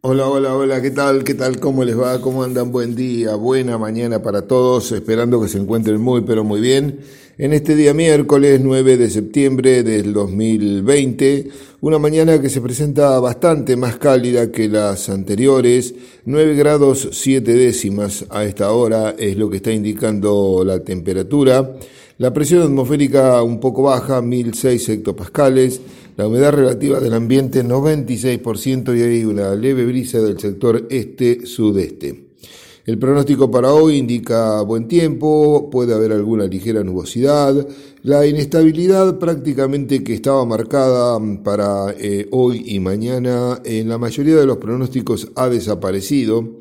Hola, hola, hola, ¿qué tal? ¿Qué tal? ¿Cómo les va? ¿Cómo andan? Buen día, buena mañana para todos, esperando que se encuentren muy, pero muy bien. En este día miércoles 9 de septiembre del 2020, una mañana que se presenta bastante más cálida que las anteriores, 9 grados 7 décimas a esta hora es lo que está indicando la temperatura. La presión atmosférica un poco baja, 1006 hectopascales. La humedad relativa del ambiente 96% y hay una leve brisa del sector este-sudeste. El pronóstico para hoy indica buen tiempo, puede haber alguna ligera nubosidad. La inestabilidad prácticamente que estaba marcada para eh, hoy y mañana en la mayoría de los pronósticos ha desaparecido.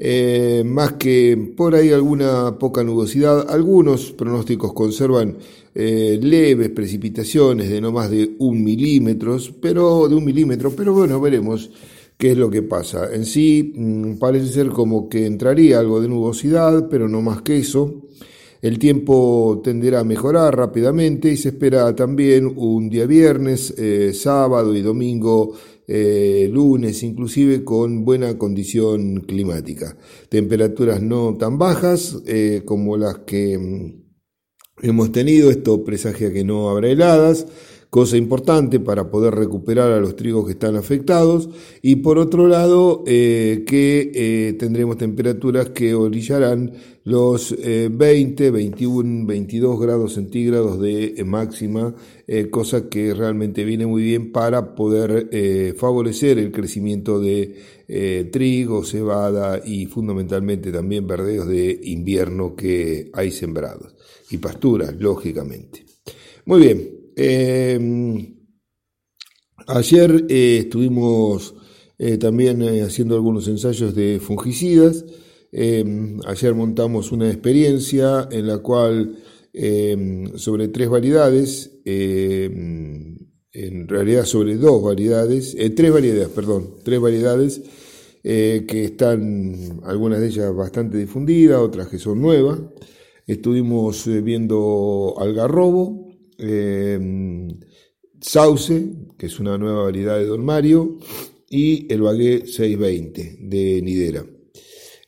Eh, más que por ahí alguna poca nubosidad, algunos pronósticos conservan eh, leves precipitaciones de no más de un milímetro, pero de un milímetro, pero bueno, veremos qué es lo que pasa. En sí mm, parece ser como que entraría algo de nubosidad, pero no más que eso. El tiempo tenderá a mejorar rápidamente y se espera también un día viernes, eh, sábado y domingo eh, lunes, inclusive con buena condición climática. Temperaturas no tan bajas como las que mm, hemos tenido, esto presagia que no habrá heladas, cosa importante para poder recuperar a los trigos que están afectados, y por otro lado eh, que eh, tendremos temperaturas que orillarán los 20, 21, 22 grados centígrados de eh, máxima, cosa que realmente viene muy bien para poder favorecer el crecimiento de trigo, cebada y fundamentalmente también verdeos de invierno que hay sembrados y pasturas, lógicamente. Muy bien, eh, ayer eh, estuvimos eh, también haciendo algunos ensayos de fungicidas. ayer montamos una experiencia en la cual sobre tres variedades, en realidad sobre dos variedades, tres variedades, perdón, tres variedades que están algunas de ellas bastante difundidas, otras que son nuevas. Estuvimos viendo algarrobo, eh, Sauce, que es una nueva variedad de Don Mario, y el Bagué 620 de Nidera.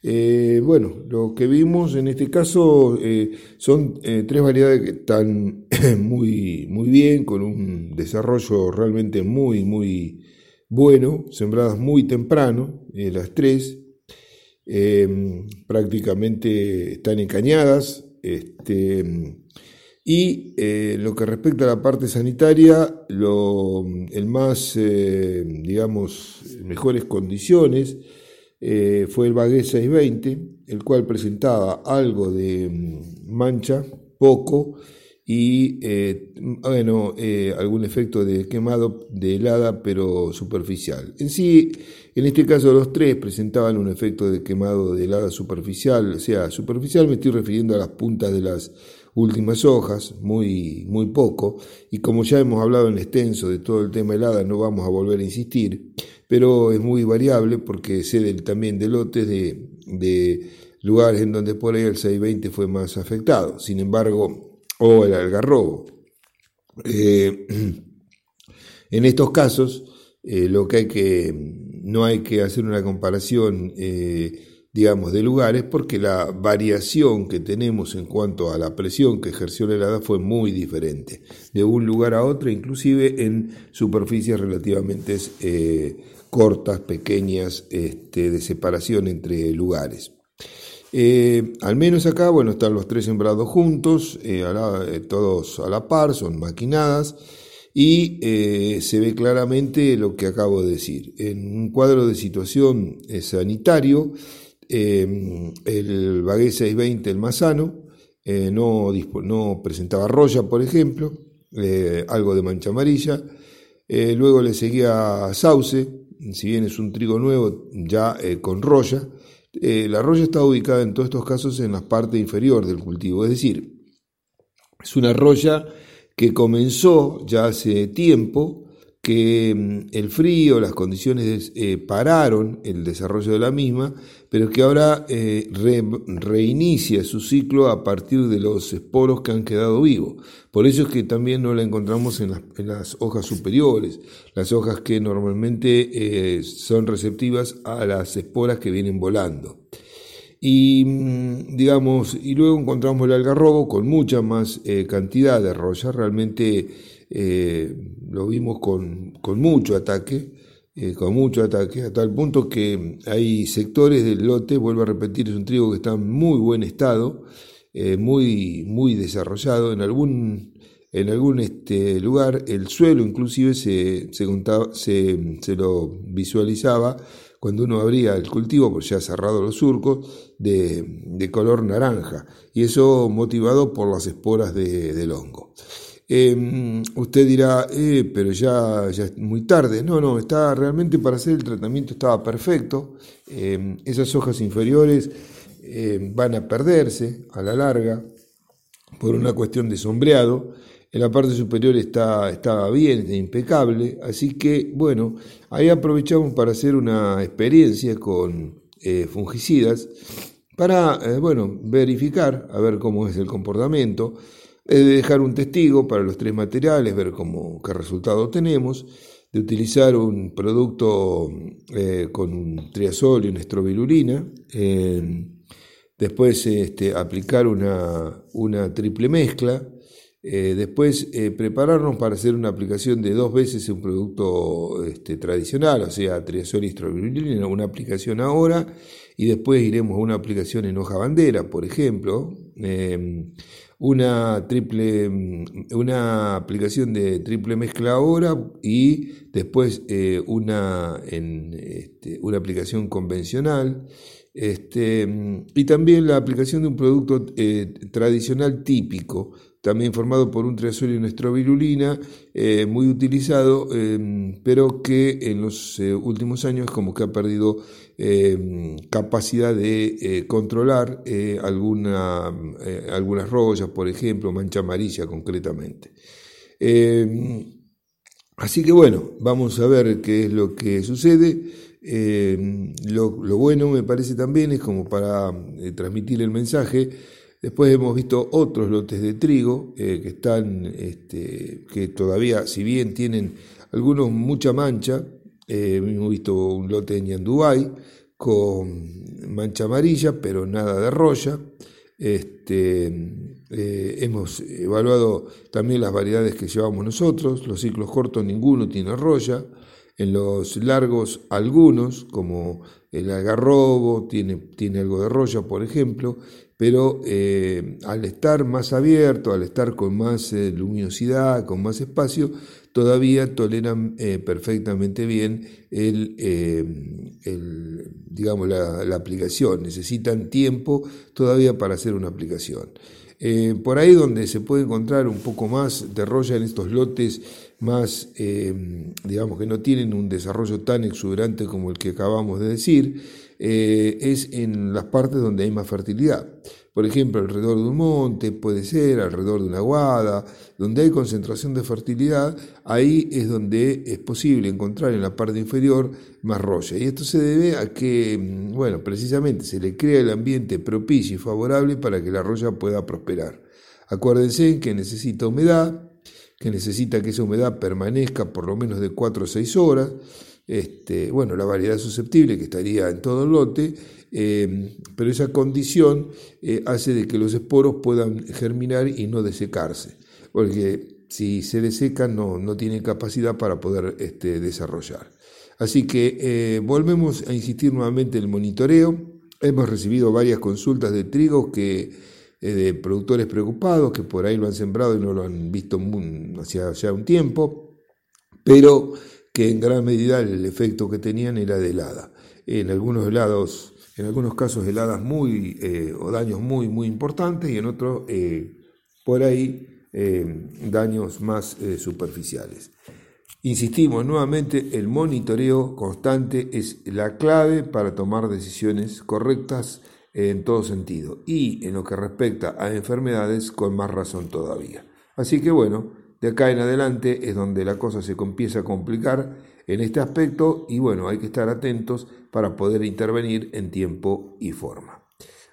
Eh, bueno, lo que vimos en este caso eh, son tres variedades que están muy, muy bien, con un desarrollo realmente muy, muy bueno, sembradas muy temprano, las tres, prácticamente están encañadas. Este, y eh, lo que respecta a la parte sanitaria, lo, el más, eh, digamos, mejores condiciones eh, fue el Bagué 620, el cual presentaba algo de mm, mancha, poco, y bueno, algún efecto de quemado de helada, pero superficial. En sí, en este caso los tres presentaban un efecto de quemado de helada superficial, o sea, superficial me estoy refiriendo a las puntas de las últimas hojas, muy, muy poco, y como ya hemos hablado en extenso de todo el tema helada, no vamos a volver a insistir, pero es muy variable porque sé también de lotes de, de lugares en donde por ahí el 620 fue más afectado, sin embargo, o el algarrobo. Eh, en estos casos, eh, lo que hay que, no hay que hacer una comparación eh, digamos, de lugares, porque la variación que tenemos en cuanto a la presión que ejerció la helada fue muy diferente, de un lugar a otro, inclusive en superficies relativamente eh, cortas, pequeñas, este, de separación entre lugares. Eh, al menos acá, bueno, están los tres sembrados juntos, eh, todos a la par, son maquinadas, y se ve claramente lo que acabo de decir. En un cuadro de situación sanitario, Em, el Bagué 620, el Mazano, eh, no, no, presentaba roya, por ejemplo, eh, algo de mancha amarilla. Eh, luego le seguía Sauce, si bien es un trigo nuevo, ya con roya. la roya está ubicada en todos estos casos en la parte inferior del cultivo, es decir, es una roya que comenzó ya hace tiempo, que mm, el frío, las condiciones eh, pararon el desarrollo de la misma, pero que ahora eh, reinicia su ciclo a partir de los esporos que han quedado vivos. Por eso es que también no la encontramos en las, hojas superiores, las hojas que normalmente eh, son receptivas a las esporas que vienen volando. Y mm, digamos, y luego encontramos el algarrobo con mucha más cantidad de roya, realmente eh, lo vimos con, mucho ataque, eh, con mucho ataque, a tal punto que hay sectores del lote, vuelvo a repetir, es un trigo que está en muy buen estado, eh, muy, muy desarrollado, en algún, en algún este, lugar el suelo inclusive se, se, se, lo visualizaba cuando uno abría el cultivo, pues ya cerrado los surcos, de, color naranja, y eso motivado por las esporas de, del hongo. Em, usted dirá, eh, pero ya, ya es muy tarde. No, no, está realmente para hacer el tratamiento estaba perfecto. Em, esas hojas inferiores em, van a perderse a la larga por una cuestión de sombreado. En la parte superior está, estaba bien, está impecable. Así que, bueno, ahí aprovechamos para hacer una experiencia con eh, fungicidas para, eh, bueno, verificar, a ver cómo es el comportamiento de dejar un testigo para los tres materiales, ver cómo, qué resultado tenemos, de utilizar un producto eh, con un triazol y una estrobilurina, eh, después este, aplicar una, una, triple mezcla, eh, después prepararnos para hacer una aplicación de dos veces un producto este, tradicional, o sea, triazol y estrobilurina, una aplicación ahora, y después iremos a una aplicación en hoja bandera, por ejemplo una triple, mm, una aplicación de triple mezcla ahora y después eh, una, este, una aplicación convencional. Este, mm, y también la aplicación de un producto eh, tradicional típico, también formado por un triazol y una estrobilulina, eh, muy utilizado, pero que en los últimos años como que ha perdido Em, capacidad de eh, controlar eh, alguna, eh, algunas rollas, por ejemplo, mancha amarilla concretamente. Em, así que bueno, vamos a ver qué es lo que sucede. Em, lo, bueno me parece también es como para transmitir el mensaje. Después hemos visto otros lotes de trigo que están, este, que todavía, si bien tienen algunos mucha mancha, eh, hemos visto un lote en Yandubay con mancha amarilla, pero nada de roya. Este, eh, hemos evaluado también las variedades que llevamos nosotros. Los ciclos cortos ninguno tiene roya. En los largos algunos, como el algarrobo, tiene, tiene algo de roya, por ejemplo, pero eh, al estar más abierto, al estar con más luminosidad, con más espacio, todavía toleran eh, perfectamente bien el, eh, digamos, la, aplicación, necesitan tiempo todavía para hacer una aplicación. Eh, por ahí donde se puede encontrar un poco más de roya en estos lotes más, digamos, que no tienen un desarrollo tan exuberante como el que acabamos de decir, es en las partes donde hay más fertilidad por ejemplo, alrededor de un monte, puede ser alrededor de una guada, donde hay concentración de fertilidad, ahí es donde es posible encontrar en la parte inferior más roya. Y esto se debe a que, mm, bueno, precisamente se le crea el ambiente propicio y favorable para que la roya pueda prosperar. Acuérdense que necesita humedad, que necesita que esa humedad permanezca por lo menos de 4 o 6 horas, este, bueno, la variedad susceptible que estaría en todo el lote, eh, pero esa condición eh, hace de que los esporos puedan germinar y no desecarse, porque si se desecan no, no tienen capacidad para poder este, desarrollar. Así que eh, volvemos a insistir nuevamente en el monitoreo. Hemos recibido varias consultas de trigo que, de productores preocupados que por ahí lo han sembrado y no lo han visto hacia ya un tiempo, pero que en gran medida el efecto que tenían era de helada. En algunos helados, en algunos casos heladas muy eh, o daños muy muy importantes y en otros eh, por ahí eh, daños más superficiales. Insistimos nuevamente, el monitoreo constante es la clave para tomar decisiones correctas en todo sentido y en lo que respecta a enfermedades con más razón todavía. Así que bueno, de acá en adelante es donde la cosa se empieza a complicar en este aspecto y bueno, hay que estar atentos para poder intervenir en tiempo y forma.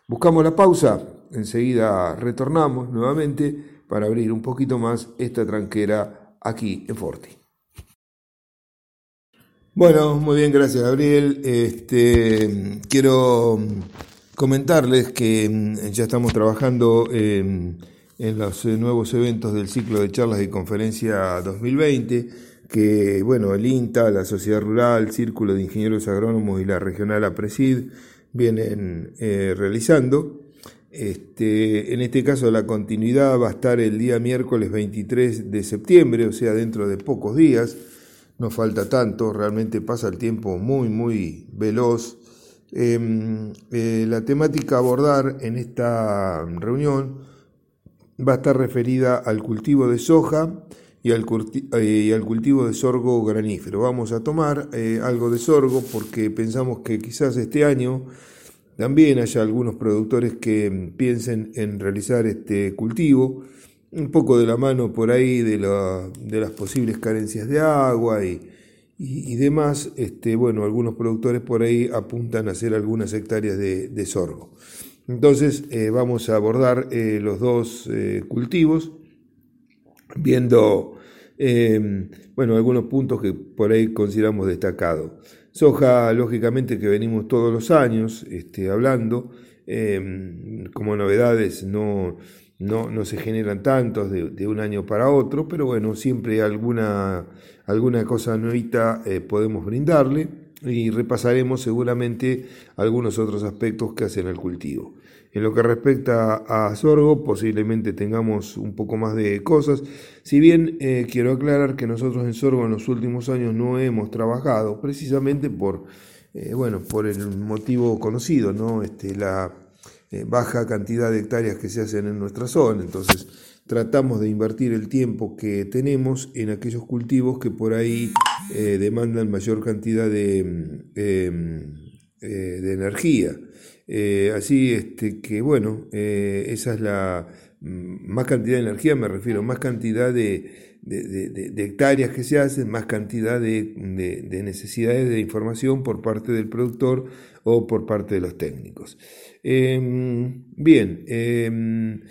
Buscamos la pausa, enseguida retornamos nuevamente para abrir un poquito más esta tranquera aquí en Forti. Bueno, muy bien, gracias Gabriel. Este, quiero comentarles que mm, ya estamos trabajando en, los eh, nuevos eventos del ciclo de charlas y conferencia 2020, que bueno, el INTA, la Sociedad Rural, Círculo de Ingenieros Agrónomos y la Regional APRESID vienen eh, realizando. Este, en este caso la continuidad va a estar el día miércoles 23 de septiembre, o sea, dentro de pocos días no falta tanto, realmente pasa el tiempo muy, muy veloz. Em, eh, la temática a abordar en esta reunión va a estar referida al cultivo de soja y al, eh, cultivo de sorgo granífero. Vamos a tomar eh, algo de sorgo porque pensamos que quizás este año también haya algunos productores que piensen en realizar este cultivo un poco de la mano por ahí de las posibles carencias de agua y, y, demás, este, bueno, algunos productores por ahí apuntan a hacer algunas hectáreas de, sorgo. Entonces eh, vamos a abordar eh, los dos eh, cultivos, viendo bueno, algunos puntos que por ahí consideramos destacados. Soja, lógicamente, que venimos todos los años este, hablando, como novedades no no, no se generan tantos de, un año para otro, pero bueno, siempre alguna, alguna cosa nuevita eh, podemos brindarle y repasaremos seguramente algunos otros aspectos que hacen al cultivo. En lo que respecta a sorgo, posiblemente tengamos un poco más de cosas. Si bien eh, quiero aclarar que nosotros en sorgo en los últimos años no hemos trabajado, precisamente por, eh, bueno, por el motivo conocido, ¿no? Este, la eh, baja cantidad de hectáreas que se hacen en nuestra zona. Entonces tratamos de invertir el tiempo que tenemos en aquellos cultivos que por ahí eh, demandan mayor cantidad de, mm, em, eh, de energía. así este, que bueno, esa es la mm, más cantidad de energía, me refiero, más cantidad de, de, hectáreas que se hacen, más cantidad de, necesidades de información por parte del productor o por parte de los técnicos. Em, bien, em,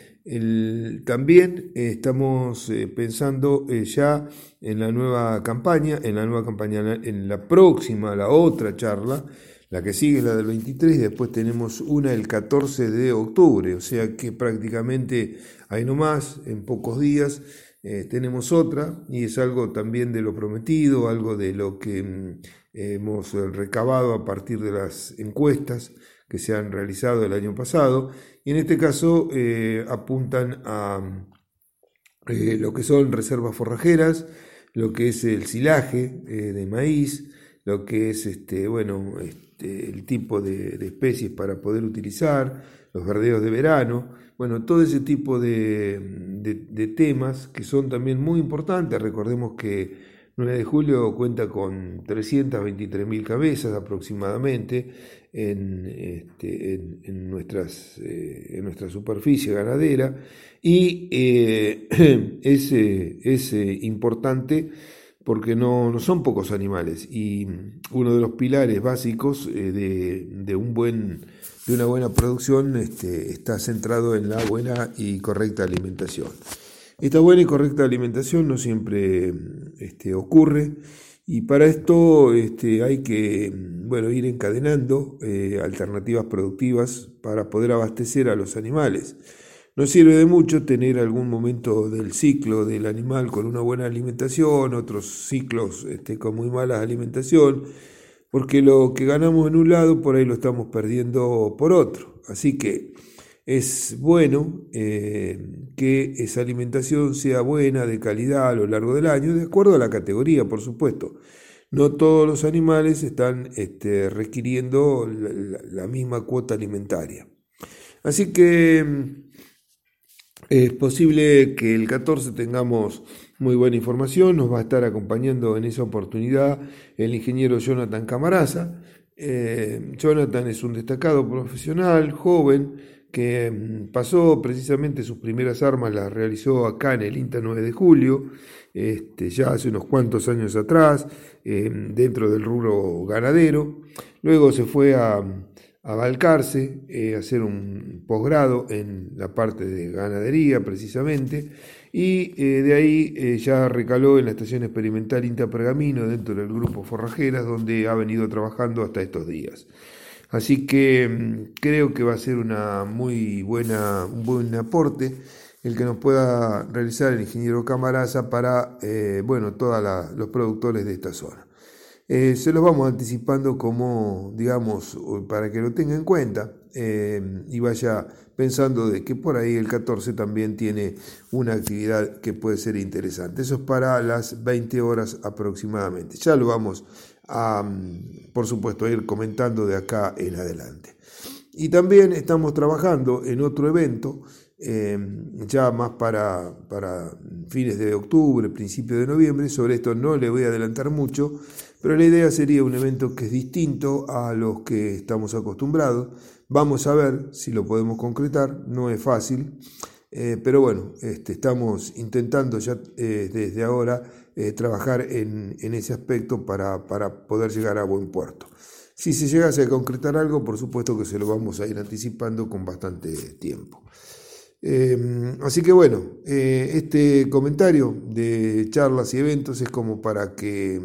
también estamos eh, pensando eh, ya en la nueva campaña, en la nueva campaña, en la próxima, la otra charla, la que sigue la del 23, y después tenemos una el 14 de octubre, o sea que prácticamente hay nomás, en pocos días, eh, tenemos otra, y es algo también de lo prometido, algo de lo que mm, hemos recabado a partir de las encuestas que se han realizado el año pasado, y en este caso eh, apuntan a eh, lo que son reservas forrajeras, lo que es el silaje eh, de maíz, lo que es este, bueno, este, el tipo de, especies para poder utilizar, los verdeos de verano, bueno, todo ese tipo de, temas que son también muy importantes. Recordemos que 9 de julio cuenta con 323.000 cabezas aproximadamente en, este, en, nuestras, eh, en nuestra superficie ganadera y es, es eh, importante porque no, no, son pocos animales y uno de los pilares básicos de, de, un buen, de una buena producción este, está centrado en la buena y correcta alimentación. Esta buena y correcta alimentación no siempre este, ocurre y para esto este, hay que bueno, ir encadenando eh, alternativas productivas para poder abastecer a los animales. No sirve de mucho tener algún momento del ciclo del animal con una buena alimentación, otros ciclos este, con muy mala alimentación, porque lo que ganamos en un lado por ahí lo estamos perdiendo por otro. Así que es bueno eh, que esa alimentación sea buena, de calidad a lo largo del año, de acuerdo a la categoría, por supuesto. No todos los animales están este, requiriendo la, misma cuota alimentaria. Así que mm, es posible que el 14 tengamos muy buena información, nos va a estar acompañando en esa oportunidad el ingeniero Jonathan Camaraza. Eh, Jonathan es un destacado profesional, joven, que mm, pasó precisamente sus primeras armas, las realizó acá en el INTA 9 de julio, este, ya hace unos cuantos años atrás, em, dentro del rubro ganadero. Luego se fue a, a Balcarce, eh, hacer un posgrado en la parte de ganadería precisamente, y eh, de ahí eh, ya recaló en la estación experimental INTA Pergamino dentro del grupo Forrajeras, donde ha venido trabajando hasta estos días. Así que mm, creo que va a ser una muy buena, un buen aporte el que nos pueda realizar el ingeniero Camaraza para eh, bueno, todos los productores de esta zona. Eh, se los vamos anticipando como, digamos, para que lo tenga en cuenta eh, y vaya pensando de que por ahí el 14 también tiene una actividad que puede ser interesante. Eso es para las 20 horas aproximadamente. Ya lo vamos a, mm, por supuesto, ir comentando de acá en adelante. Y también estamos trabajando en otro evento Em, ya más para, para, fines de octubre, principio de noviembre. Sobre esto no le voy a adelantar mucho, pero la idea sería un evento que es distinto a los que estamos acostumbrados. Vamos a ver si lo podemos concretar, no es fácil, eh, pero bueno, este, estamos intentando ya eh, desde ahora eh, trabajar en, ese aspecto para, para poder llegar a buen puerto. Si se llegase a concretar algo, por supuesto que se lo vamos a ir anticipando con bastante tiempo. Em, así que bueno, este comentario de charlas y eventos es como para que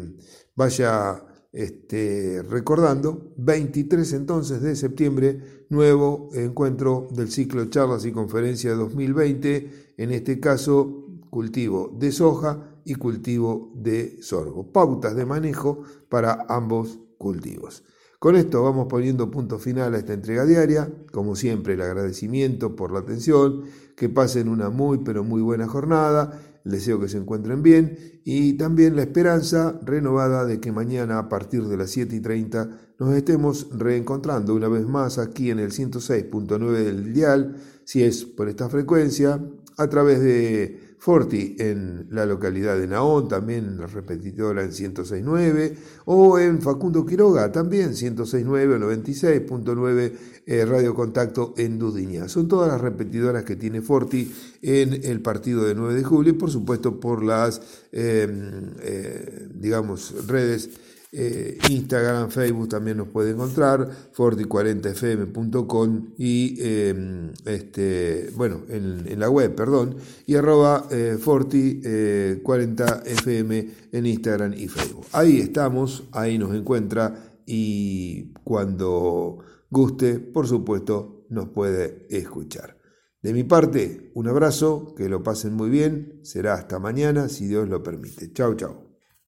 vaya este, recordando, 23 entonces de septiembre, nuevo encuentro del ciclo charlas y conferencias 2020, en este caso cultivo de soja y cultivo de sorgo, pautas de manejo para ambos cultivos. Con esto vamos poniendo punto final a esta entrega diaria. Como siempre, el agradecimiento por la atención, que pasen una muy pero muy buena jornada. Deseo que se encuentren bien y también la esperanza renovada de que mañana a partir de las 7 y 30 nos estemos reencontrando una vez más aquí en el 106.9 del dial, si es por esta frecuencia, a través de Forti en la localidad de Naón, también la repetidora en 106.9, o en Facundo Quiroga, también 106.9 o 96.9 eh, Radio Contacto en Dudiña. Son todas las repetidoras que tiene Forti en el partido de 9 de julio y por supuesto por las, em, eh, digamos, redes eh, Instagram, Facebook también nos puede encontrar, forti40fm.com y em, este, bueno, en, la web, perdón, y arroba eh, forti40fm eh, en Instagram y Facebook. Ahí estamos, ahí nos encuentra y cuando guste, por supuesto, nos puede escuchar. De mi parte, un abrazo, que lo pasen muy bien, será hasta mañana si Dios lo permite. Chau, chau.